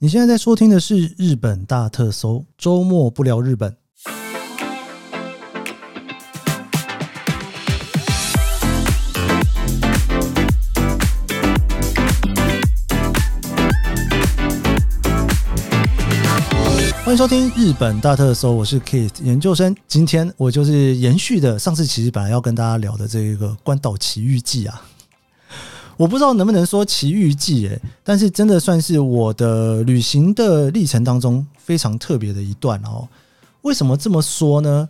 你现在在收听的是日本大特搜，周末不聊日本。欢迎收听日本大特搜，我是 Keith 研究生。今天我就是延续的上次，其实本来要跟大家聊的这个关岛奇遇记啊。我不知道能不能说奇遇记诶，但是真的算是我的旅行的历程当中非常特别的一段哦。为什么这么说呢？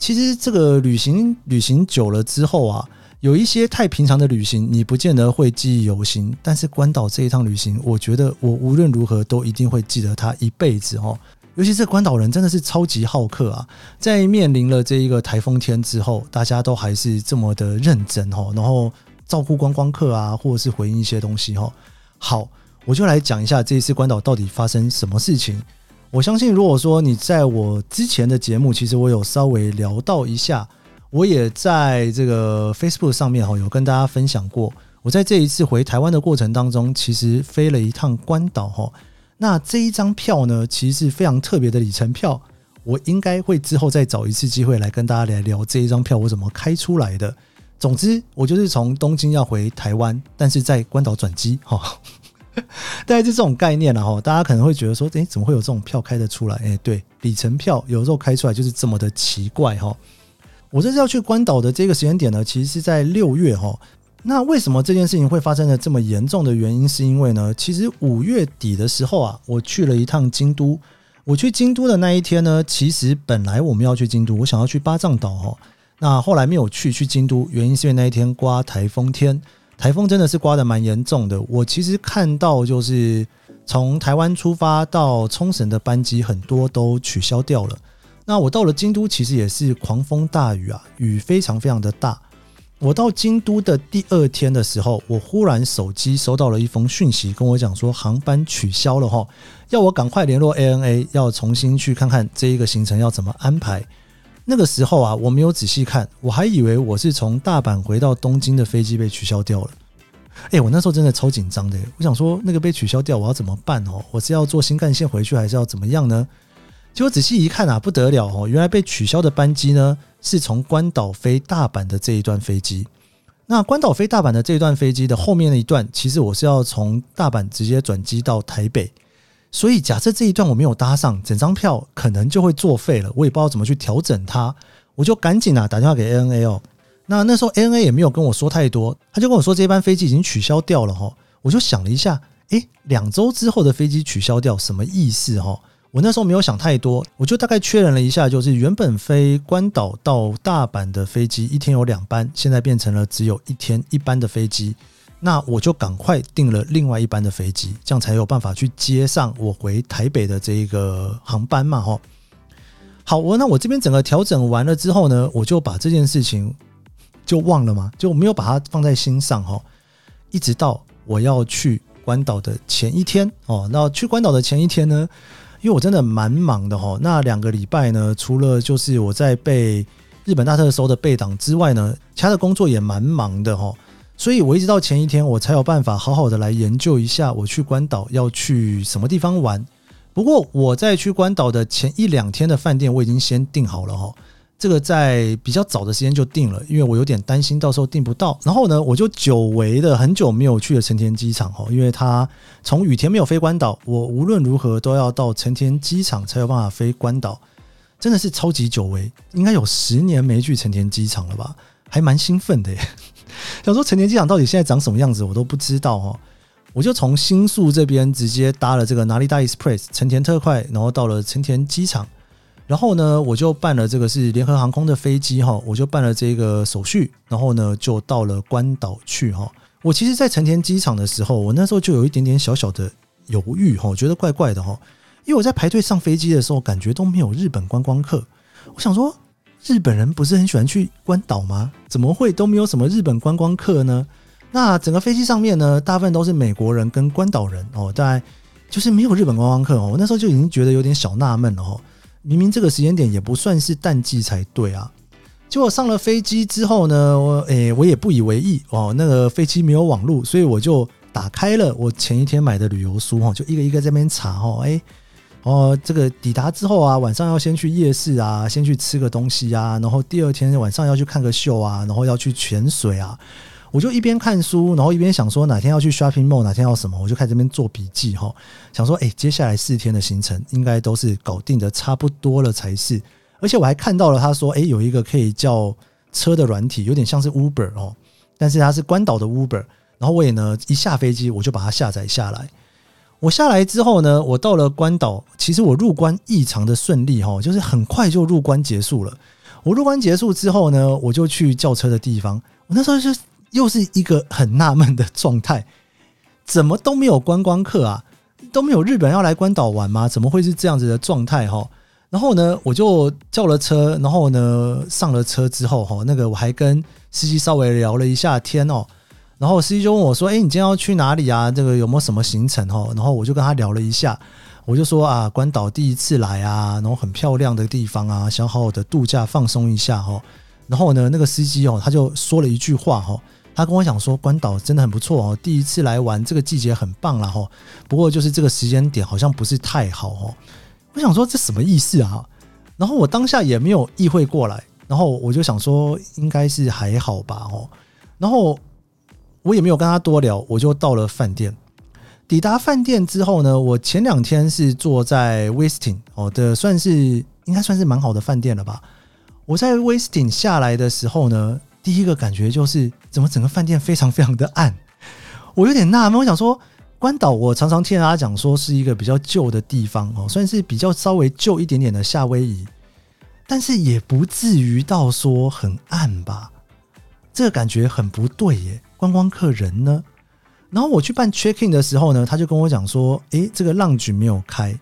其实这个旅行旅行久了之后啊，有一些太平常的旅行，你不见得会记忆犹新。但是关岛这一趟旅行，我觉得我无论如何都一定会记得它一辈子哦。尤其是关岛人真的是超级好客啊，在面临了这一个台风天之后，大家都还是这么的认真哦，然后。照顾观光客啊，或者是回应一些东西哈。好，我就来讲一下这一次关岛到底发生什么事情。我相信，如果说你在我之前的节目，其实我有稍微聊到一下，我也在这个 Facebook 上面哈有跟大家分享过。我在这一次回台湾的过程当中，其实飞了一趟关岛哈。那这一张票呢，其实是非常特别的里程票。我应该会之后再找一次机会来跟大家来聊这一张票我怎么开出来的。总之，我就是从东京要回台湾，但是在关岛转机，哈，大概是这种概念了哈。大家可能会觉得说，诶，怎么会有这种票开得出来？诶，对，里程票有时候开出来就是这么的奇怪哈。我这次要去关岛的这个时间点呢，其实是在六月哈。那为什么这件事情会发生的这么严重的原因，是因为呢，其实五月底的时候啊，我去了一趟京都。我去京都的那一天呢，其实本来我们要去京都，我想要去八丈岛哈。那后来没有去去京都，原因是因为那一天刮台风天，台风真的是刮得蛮严重的。我其实看到就是从台湾出发到冲绳的班机很多都取消掉了。那我到了京都，其实也是狂风大雨啊，雨非常非常的大。我到京都的第二天的时候，我忽然手机收到了一封讯息，跟我讲说航班取消了哈，要我赶快联络 ANA，要重新去看看这一个行程要怎么安排。那个时候啊，我没有仔细看，我还以为我是从大阪回到东京的飞机被取消掉了。哎，我那时候真的超紧张的，我想说那个被取消掉，我要怎么办哦？我是要坐新干线回去，还是要怎么样呢？结果仔细一看啊，不得了哦，原来被取消的班机呢，是从关岛飞大阪的这一段飞机。那关岛飞大阪的这一段飞机的后面的一段，其实我是要从大阪直接转机到台北。所以，假设这一段我没有搭上，整张票可能就会作废了。我也不知道怎么去调整它，我就赶紧啊打电话给 ANA 哦。那那时候 ANA 也没有跟我说太多，他就跟我说这班飞机已经取消掉了哈。我就想了一下，诶，两周之后的飞机取消掉什么意思哈？我那时候没有想太多，我就大概确认了一下，就是原本飞关岛到大阪的飞机一天有两班，现在变成了只有一天一班的飞机。那我就赶快订了另外一班的飞机，这样才有办法去接上我回台北的这一个航班嘛，哈。好，我那我这边整个调整完了之后呢，我就把这件事情就忘了嘛，就没有把它放在心上哈。一直到我要去关岛的前一天哦，那去关岛的前一天呢，因为我真的蛮忙的哈。那两个礼拜呢，除了就是我在被日本大特搜的备档之外呢，其他的工作也蛮忙的哈。所以，我一直到前一天，我才有办法好好的来研究一下我去关岛要去什么地方玩。不过，我在去关岛的前一两天的饭店，我已经先订好了哈。这个在比较早的时间就订了，因为我有点担心到时候订不到。然后呢，我就久违的很久没有去了成田机场哈，因为它从羽田没有飞关岛，我无论如何都要到成田机场才有办法飞关岛，真的是超级久违，应该有十年没去成田机场了吧。还蛮兴奋的耶，想说成田机场到底现在长什么样子，我都不知道哦。我就从新宿这边直接搭了这个哪里大 Express 成田特快，然后到了成田机场，然后呢，我就办了这个是联合航空的飞机哈，我就办了这个手续，然后呢，就到了关岛去哈。我其实，在成田机场的时候，我那时候就有一点点小小的犹豫哈，觉得怪怪的哈，因为我在排队上飞机的时候，感觉都没有日本观光客，我想说。日本人不是很喜欢去关岛吗？怎么会都没有什么日本观光客呢？那整个飞机上面呢，大部分都是美国人跟关岛人哦，当然就是没有日本观光客哦。我那时候就已经觉得有点小纳闷了哦，明明这个时间点也不算是淡季才对啊。结果上了飞机之后呢，我诶我也不以为意哦，那个飞机没有网络，所以我就打开了我前一天买的旅游书哈，就一个一个在那边查哦，哎，哦，这个抵达之后啊，晚上要先去夜市啊，先去吃个东西啊，然后第二天晚上要去看个秀啊，然后要去潜水啊。我就一边看书，然后一边想说哪天要去 shopping mall，哪天要什么，我就开始这边做笔记哈，想说哎，接下来四天的行程应该都是搞定的差不多了才是。而且我还看到了他说，哎，有一个可以叫车的软体，有点像是 Uber 哦，但是它是关岛的 Uber。然后我也呢一下飞机我就把它下载下来。我下来之后呢，我到了关岛，其实我入关异常的顺利哈，就是很快就入关结束了。我入关结束之后呢，我就去叫车的地方，我那时候就。又是一个很纳闷的状态，怎么都没有观光客啊？都没有日本要来关岛玩吗？怎么会是这样子的状态哈？然后呢，我就叫了车，然后呢上了车之后哈，那个我还跟司机稍微聊了一下天哦，然后司机就问我说：“哎，你今天要去哪里啊？这个有没有什么行程哈？”然后我就跟他聊了一下，我就说啊，关岛第一次来啊，然后很漂亮的地方啊，想好好的度假放松一下哈。然后呢，那个司机哦，他就说了一句话哈。他跟我讲说，关岛真的很不错哦，第一次来玩，这个季节很棒了哈。不过就是这个时间点好像不是太好哦。我想说这什么意思啊？然后我当下也没有意会过来，然后我就想说应该是还好吧哦。然后我也没有跟他多聊，我就到了饭店。抵达饭店之后呢，我前两天是坐在 Westin 哦的，算是应该算是蛮好的饭店了吧。我在 Westin 下来的时候呢。第一个感觉就是，怎么整个饭店非常非常的暗？我有点纳闷。我想说，关岛我常常听大家讲说是一个比较旧的地方哦，算是比较稍微旧一点点的夏威夷，但是也不至于到说很暗吧？这个感觉很不对耶。观光客人呢？然后我去办 check in 的时候呢，他就跟我讲说，诶，这个浪局没有开。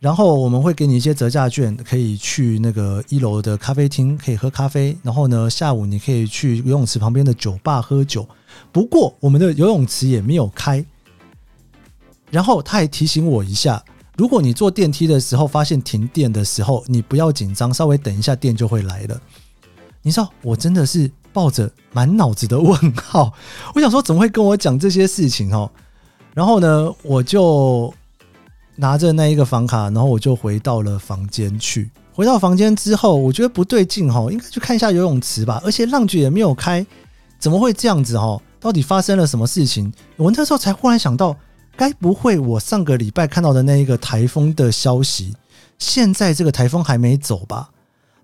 然后我们会给你一些折价券，可以去那个一楼的咖啡厅可以喝咖啡。然后呢，下午你可以去游泳池旁边的酒吧喝酒。不过我们的游泳池也没有开。然后他还提醒我一下，如果你坐电梯的时候发现停电的时候，你不要紧张，稍微等一下电就会来了。你知道，我真的是抱着满脑子的问号，我想说怎么会跟我讲这些事情哦？然后呢，我就。拿着那一个房卡，然后我就回到了房间去。回到房间之后，我觉得不对劲哈，应该去看一下游泳池吧。而且浪卷也没有开，怎么会这样子哈？到底发生了什么事情？我那时候才忽然想到，该不会我上个礼拜看到的那一个台风的消息，现在这个台风还没走吧？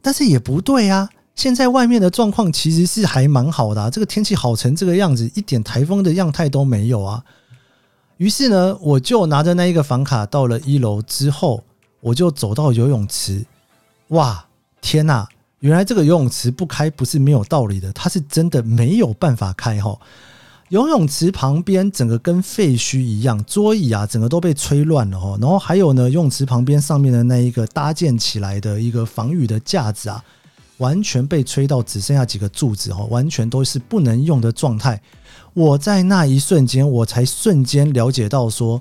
但是也不对啊，现在外面的状况其实是还蛮好的啊，这个天气好成这个样子，一点台风的样态都没有啊。于是呢，我就拿着那一个房卡到了一楼之后，我就走到游泳池。哇，天呐！原来这个游泳池不开不是没有道理的，它是真的没有办法开哈。游泳池旁边整个跟废墟一样，桌椅啊整个都被吹乱了哈。然后还有呢，游泳池旁边上面的那一个搭建起来的一个防雨的架子啊，完全被吹到只剩下几个柱子哦，完全都是不能用的状态。我在那一瞬间，我才瞬间了解到说，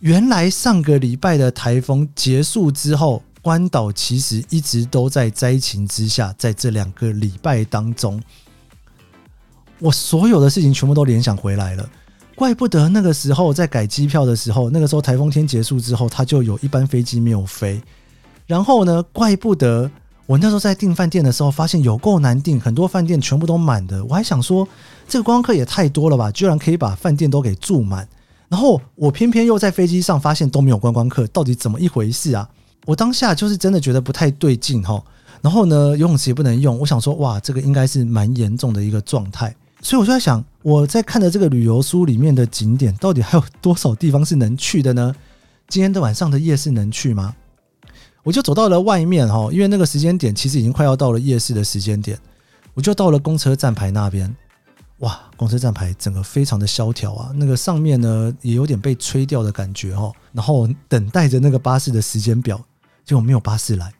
原来上个礼拜的台风结束之后，关岛其实一直都在灾情之下。在这两个礼拜当中，我所有的事情全部都联想回来了。怪不得那个时候在改机票的时候，那个时候台风天结束之后，它就有一班飞机没有飞。然后呢，怪不得。我那时候在订饭店的时候，发现有够难订，很多饭店全部都满的。我还想说，这个观光客也太多了吧，居然可以把饭店都给住满。然后我偏偏又在飞机上发现都没有观光客，到底怎么一回事啊？我当下就是真的觉得不太对劲哈。然后呢，游泳池也不能用，我想说，哇，这个应该是蛮严重的一个状态。所以我就在想，我在看的这个旅游书里面的景点，到底还有多少地方是能去的呢？今天的晚上的夜市能去吗？我就走到了外面哈，因为那个时间点其实已经快要到了夜市的时间点，我就到了公车站牌那边。哇，公车站牌整个非常的萧条啊，那个上面呢也有点被吹掉的感觉哈。然后等待着那个巴士的时间表，结果没有巴士来，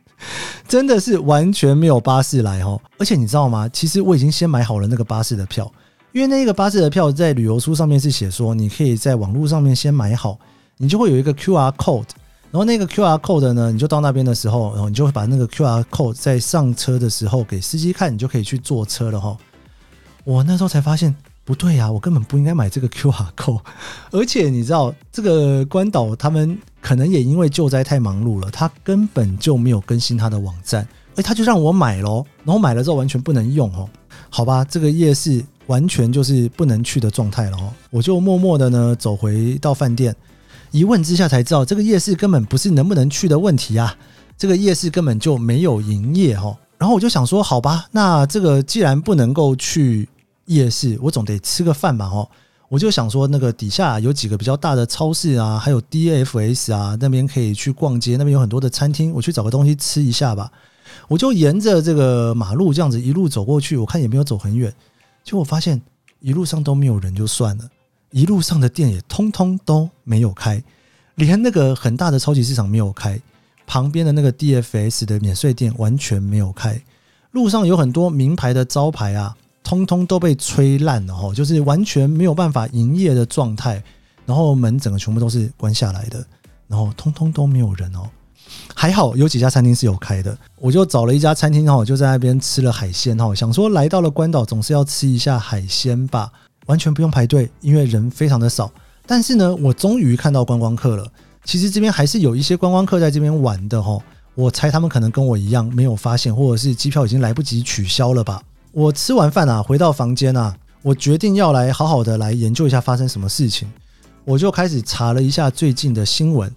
真的是完全没有巴士来哈。而且你知道吗？其实我已经先买好了那个巴士的票，因为那个巴士的票在旅游书上面是写说，你可以在网络上面先买好，你就会有一个 QR code。然后那个 QR code 呢，你就到那边的时候，然后你就会把那个 QR code 在上车的时候给司机看，你就可以去坐车了哈。我那时候才发现，不对呀、啊，我根本不应该买这个 QR code。而且你知道，这个关岛他们可能也因为救灾太忙碌了，他根本就没有更新他的网站，哎，他就让我买咯，然后买了之后完全不能用哦。好吧，这个夜市完全就是不能去的状态了哦。我就默默的呢走回到饭店，一问之下才知道，这个夜市根本不是能不能去的问题啊，这个夜市根本就没有营业哦。然后我就想说，好吧，那这个既然不能够去。夜市，我总得吃个饭吧，哦，我就想说，那个底下有几个比较大的超市啊，还有 DFS 啊，那边可以去逛街，那边有很多的餐厅，我去找个东西吃一下吧。我就沿着这个马路这样子一路走过去，我看也没有走很远，结果发现一路上都没有人，就算了，一路上的店也通通都没有开，连那个很大的超级市场没有开，旁边的那个 DFS 的免税店完全没有开，路上有很多名牌的招牌啊。通通都被吹烂了哈，就是完全没有办法营业的状态，然后门整个全部都是关下来的，然后通通都没有人哦。还好有几家餐厅是有开的，我就找了一家餐厅哈，就在那边吃了海鲜哈，想说来到了关岛总是要吃一下海鲜吧，完全不用排队，因为人非常的少。但是呢，我终于看到观光客了。其实这边还是有一些观光客在这边玩的哈，我猜他们可能跟我一样没有发现，或者是机票已经来不及取消了吧。我吃完饭啊，回到房间啊，我决定要来好好的来研究一下发生什么事情。我就开始查了一下最近的新闻。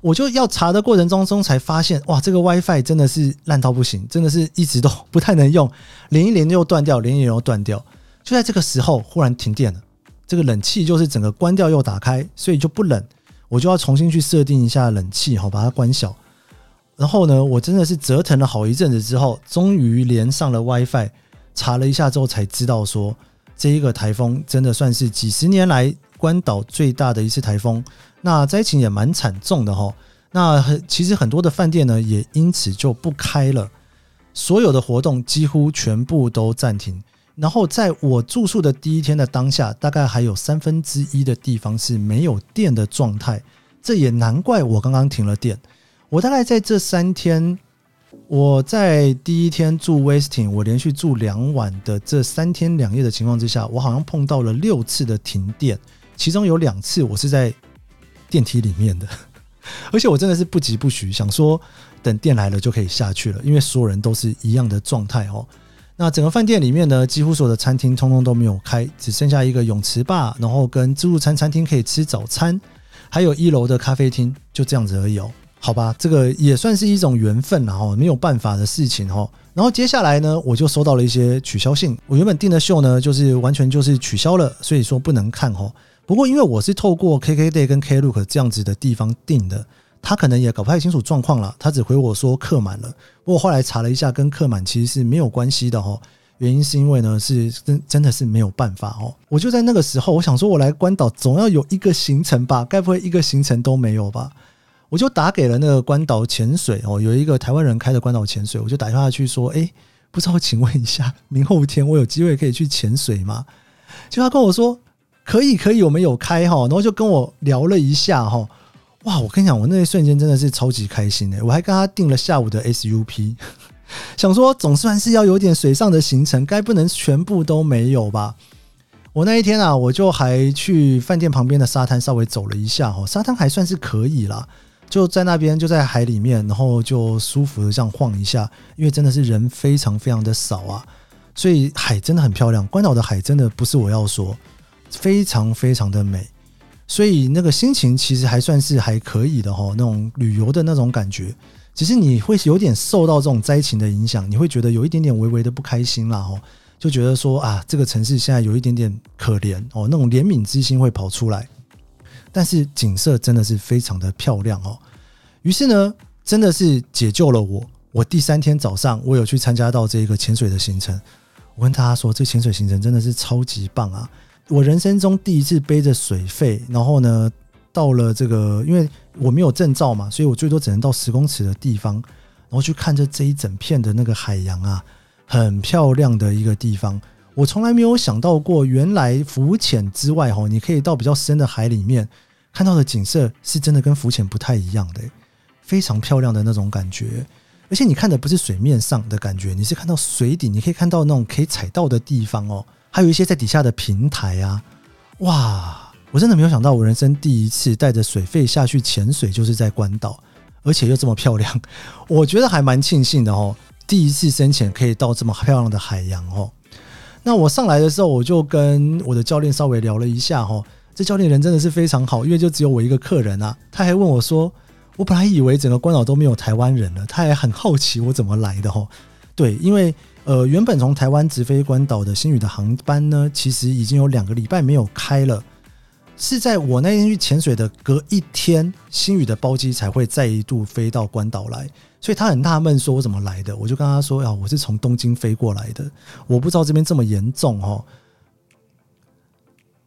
我就要查的过程当中才发现，哇，这个 WiFi 真的是烂到不行，真的是一直都不太能用，连一连又断掉，连一连又断掉。就在这个时候，忽然停电了，这个冷气就是整个关掉又打开，所以就不冷。我就要重新去设定一下冷气，好，把它关小。然后呢，我真的是折腾了好一阵子之后，终于连上了 WiFi。查了一下之后才知道，说这一个台风真的算是几十年来关岛最大的一次台风，那灾情也蛮惨重的哈。那其实很多的饭店呢也因此就不开了，所有的活动几乎全部都暂停。然后在我住宿的第一天的当下，大概还有三分之一的地方是没有电的状态，这也难怪我刚刚停了电。我大概在这三天。我在第一天住 Westin，我连续住两晚的这三天两夜的情况之下，我好像碰到了六次的停电，其中有两次我是在电梯里面的，而且我真的是不疾不徐，想说等电来了就可以下去了，因为所有人都是一样的状态哦。那整个饭店里面呢，几乎所有的餐厅通通都没有开，只剩下一个泳池吧，然后跟自助餐餐厅可以吃早餐，还有一楼的咖啡厅，就这样子而已哦。好吧，这个也算是一种缘分了哈，没有办法的事情哈。然后接下来呢，我就收到了一些取消信。我原本订的秀呢，就是完全就是取消了，所以说不能看哈。不过因为我是透过 KKday 跟 Klook 这样子的地方订的，他可能也搞不太清楚状况了，他只回我说客满了。不过后来查了一下，跟客满其实是没有关系的哈。原因是因为呢，是真真的是没有办法哦。我就在那个时候，我想说我来关岛总要有一个行程吧，该不会一个行程都没有吧？我就打给了那个关岛潜水哦，有一个台湾人开的关岛潜水，我就打电话去说，哎，不知道请问一下，明后天我有机会可以去潜水吗？就他跟我说可以，可以，我们有开哈，然后就跟我聊了一下哈，哇，我跟你讲，我那一瞬间真的是超级开心的，我还跟他订了下午的 SUP，想说总算是要有点水上的行程，该不能全部都没有吧？我那一天啊，我就还去饭店旁边的沙滩稍微走了一下哈，沙滩还算是可以啦。就在那边，就在海里面，然后就舒服的这样晃一下，因为真的是人非常非常的少啊，所以海真的很漂亮。关岛的海真的不是我要说，非常非常的美，所以那个心情其实还算是还可以的哈，那种旅游的那种感觉。只是你会有点受到这种灾情的影响，你会觉得有一点点微微的不开心啦哈，就觉得说啊，这个城市现在有一点点可怜哦，那种怜悯之心会跑出来。但是景色真的是非常的漂亮哦，于是呢，真的是解救了我。我第三天早上，我有去参加到这个潜水的行程。我跟大家说，这潜水行程真的是超级棒啊！我人生中第一次背着水费，然后呢，到了这个，因为我没有证照嘛，所以我最多只能到十公尺的地方，然后去看着这一整片的那个海洋啊，很漂亮的一个地方。我从来没有想到过，原来浮潜之外，哈，你可以到比较深的海里面看到的景色，是真的跟浮潜不太一样的，非常漂亮的那种感觉。而且你看的不是水面上的感觉，你是看到水底，你可以看到那种可以踩到的地方哦，还有一些在底下的平台啊，哇！我真的没有想到，我人生第一次带着水费下去潜水，就是在关岛，而且又这么漂亮，我觉得还蛮庆幸的哦。第一次深潜可以到这么漂亮的海洋哦。那我上来的时候，我就跟我的教练稍微聊了一下哦。这教练人真的是非常好，因为就只有我一个客人啊。他还问我说：“我本来以为整个关岛都没有台湾人了。”他还很好奇我怎么来的哦。对，因为呃，原本从台湾直飞关岛的星宇的航班呢，其实已经有两个礼拜没有开了。是在我那天去潜水的隔一天，星宇的包机才会再一度飞到关岛来，所以他很纳闷，说我怎么来的？我就跟他说：“啊，我是从东京飞过来的，我不知道这边这么严重哦。”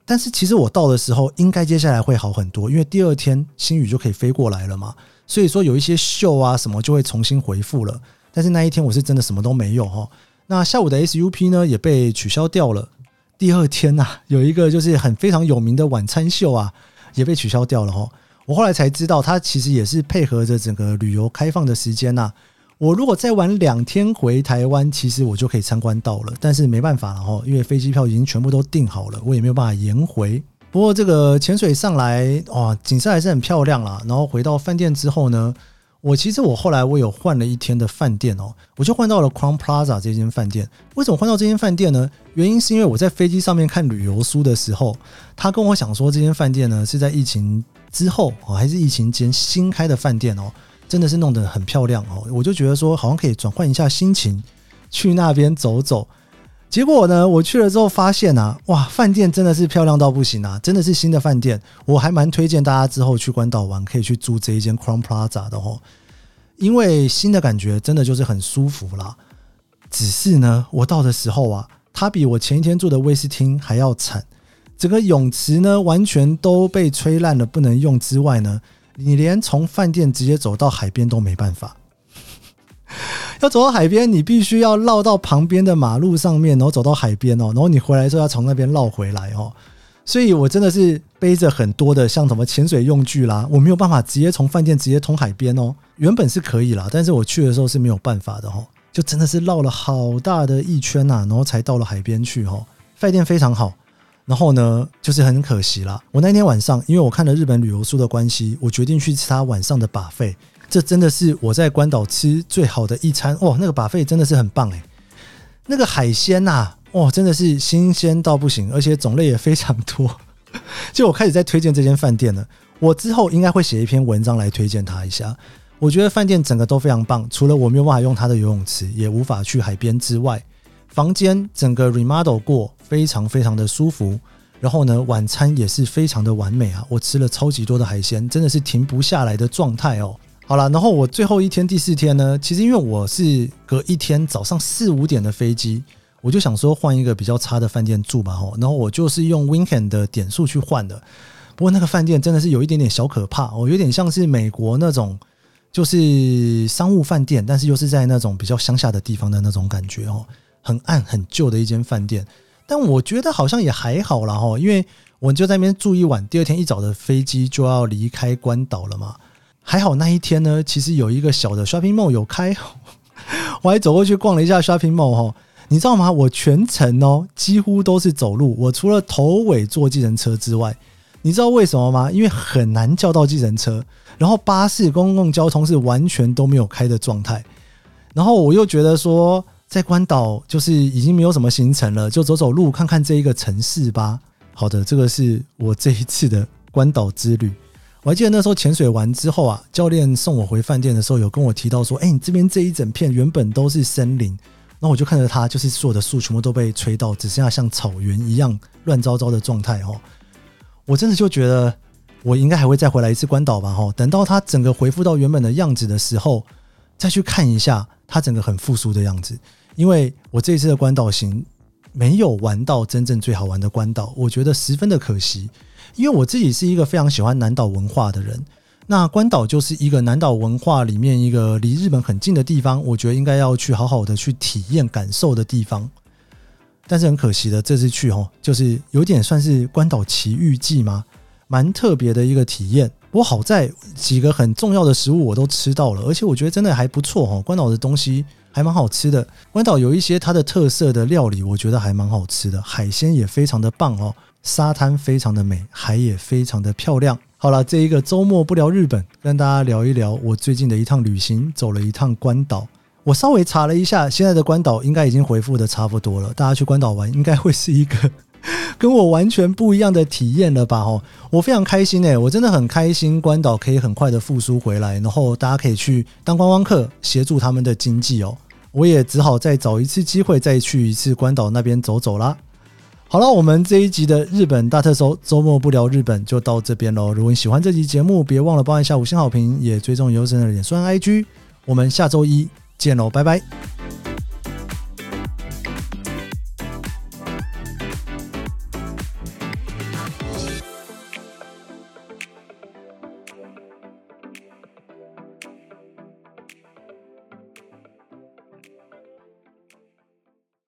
但是其实我到的时候，应该接下来会好很多，因为第二天星宇就可以飞过来了嘛。所以说有一些秀啊什么就会重新恢复了。但是那一天我是真的什么都没有哈。那下午的 SUP 呢也被取消掉了。第二天呐、有一个就是很非常有名的晚餐秀啊，也被取消掉了哈。我后来才知道，它其实也是配合着整个旅游开放的时间呐。我如果再晚两天回台湾，其实我就可以参观到了。但是没办法了哈，因为飞机票已经全部都订好了，我也没有办法延回。不过这个潜水上来哇，景色还是很漂亮啦。然后回到饭店之后呢，我其实我后来我有换了一天的饭店哦，我就换到了 Crown Plaza 这间饭店。为什么换到这间饭店呢？原因是因为我在飞机上面看旅游书的时候，他跟我讲说这间饭店呢是在疫情之后哦，还是疫情间新开的饭店哦，真的是弄得很漂亮哦。我就觉得说好像可以转换一下心情，去那边走走。结果呢，我去了之后发现啊，哇，饭店真的是漂亮到不行啊，真的是新的饭店，我还蛮推荐大家之后去关岛玩，可以去住这一间 Crown Plaza 的哦，因为新的感觉真的就是很舒服啦。只是呢，我到的时候啊，它比我前一天住的威斯汀还要惨，整个泳池呢完全都被吹烂了，不能用之外呢，你连从饭店直接走到海边都没办法。要走到海边，你必须要绕到旁边的马路上面，然后走到海边哦，然后你回来之后要从那边绕回来哦。所以我真的是背着很多的像什么潜水用具啦，我没有办法直接从饭店直接通海边哦。原本是可以啦，但是我去的时候是没有办法的哦，就真的是绕了好大的一圈呐，然后才到了海边去哦。饭店非常好，然后呢，就是很可惜啦。我那天晚上因为我看了日本旅游书的关系，我决定去吃他晚上的把费。这真的是我在关岛吃最好的一餐哦，那个把费真的是很棒诶，那个海鲜呐、啊，哦，真的是新鲜到不行，而且种类也非常多。就我开始在推荐这间饭店了，我之后应该会写一篇文章来推荐它一下。我觉得饭店整个都非常棒，除了我没有办法用它的游泳池，也无法去海边之外，房间整个 remodel 过，非常非常的舒服。然后呢，晚餐也是非常的完美啊，我吃了超级多的海鲜，真的是停不下来的状态哦。好了，然后我最后一天第四天呢，其实因为我是隔一天早上四五点的飞机，我就想说换一个比较差的饭店住吧吼，然后我就是用 Winken 的点数去换的。不过那个饭店真的是有一点点小可怕哦，有点像是美国那种就是商务饭店，但是又是在那种比较乡下的地方的那种感觉哦，很暗很旧的一间饭店。但我觉得好像也还好啦吼，因为我就在那边住一晚，第二天一早的飞机就要离开关岛了嘛。还好那一天呢，其实有一个小的 shopping mall 有开，我还走过去逛了一下 shopping mall 哈。你知道吗？我全程哦几乎都是走路，我除了头尾坐计程车之外，你知道为什么吗？因为很难叫到计程车，然后巴士、公共交通是完全都没有开的状态。然后我又觉得说，在关岛就是已经没有什么行程了，就走走路看看这一个城市吧。好的，这个是我这一次的关岛之旅。我还记得那时候潜水完之后啊，教练送我回饭店的时候，有跟我提到说：“哎，你这边这一整片原本都是森林，那我就看着它，就是所有的树全部都被吹到，只剩下像草原一样乱糟糟的状态。”哦，我真的就觉得我应该还会再回来一次关岛吧。哈，等到它整个恢复到原本的样子的时候，再去看一下它整个很复苏的样子。因为我这一次的关岛行没有玩到真正最好玩的关岛，我觉得十分的可惜。因为我自己是一个非常喜欢南岛文化的人，那关岛就是一个南岛文化里面一个离日本很近的地方，我觉得应该要去好好的去体验感受的地方。但是很可惜的，这次去哦，就是有点算是关岛奇遇记嘛，蛮特别的一个体验。不过好在几个很重要的食物我都吃到了，而且我觉得真的还不错哦。关岛的东西还蛮好吃的。关岛有一些它的特色的料理，我觉得还蛮好吃的，海鲜也非常的棒哦，沙滩非常的美，海也非常的漂亮。好了，这一个周末不聊日本，跟大家聊一聊我最近的一趟旅行，走了一趟关岛。我稍微查了一下，现在的关岛应该已经恢复的差不多了，大家去关岛玩应该会是一个。跟我完全不一样的体验了吧？哦，我非常开心诶，我真的很开心，关岛可以很快的复苏回来，然后大家可以去当观光客，协助他们的经济哦。我也只好再找一次机会，再去一次关岛那边走走啦。好了，我们这一集的日本大特搜，周末不聊日本就到这边喽。如果你喜欢这集节目，别忘了帮一下五星好评，也追踪优生的脸书 IG。我们下周一见喽，拜拜。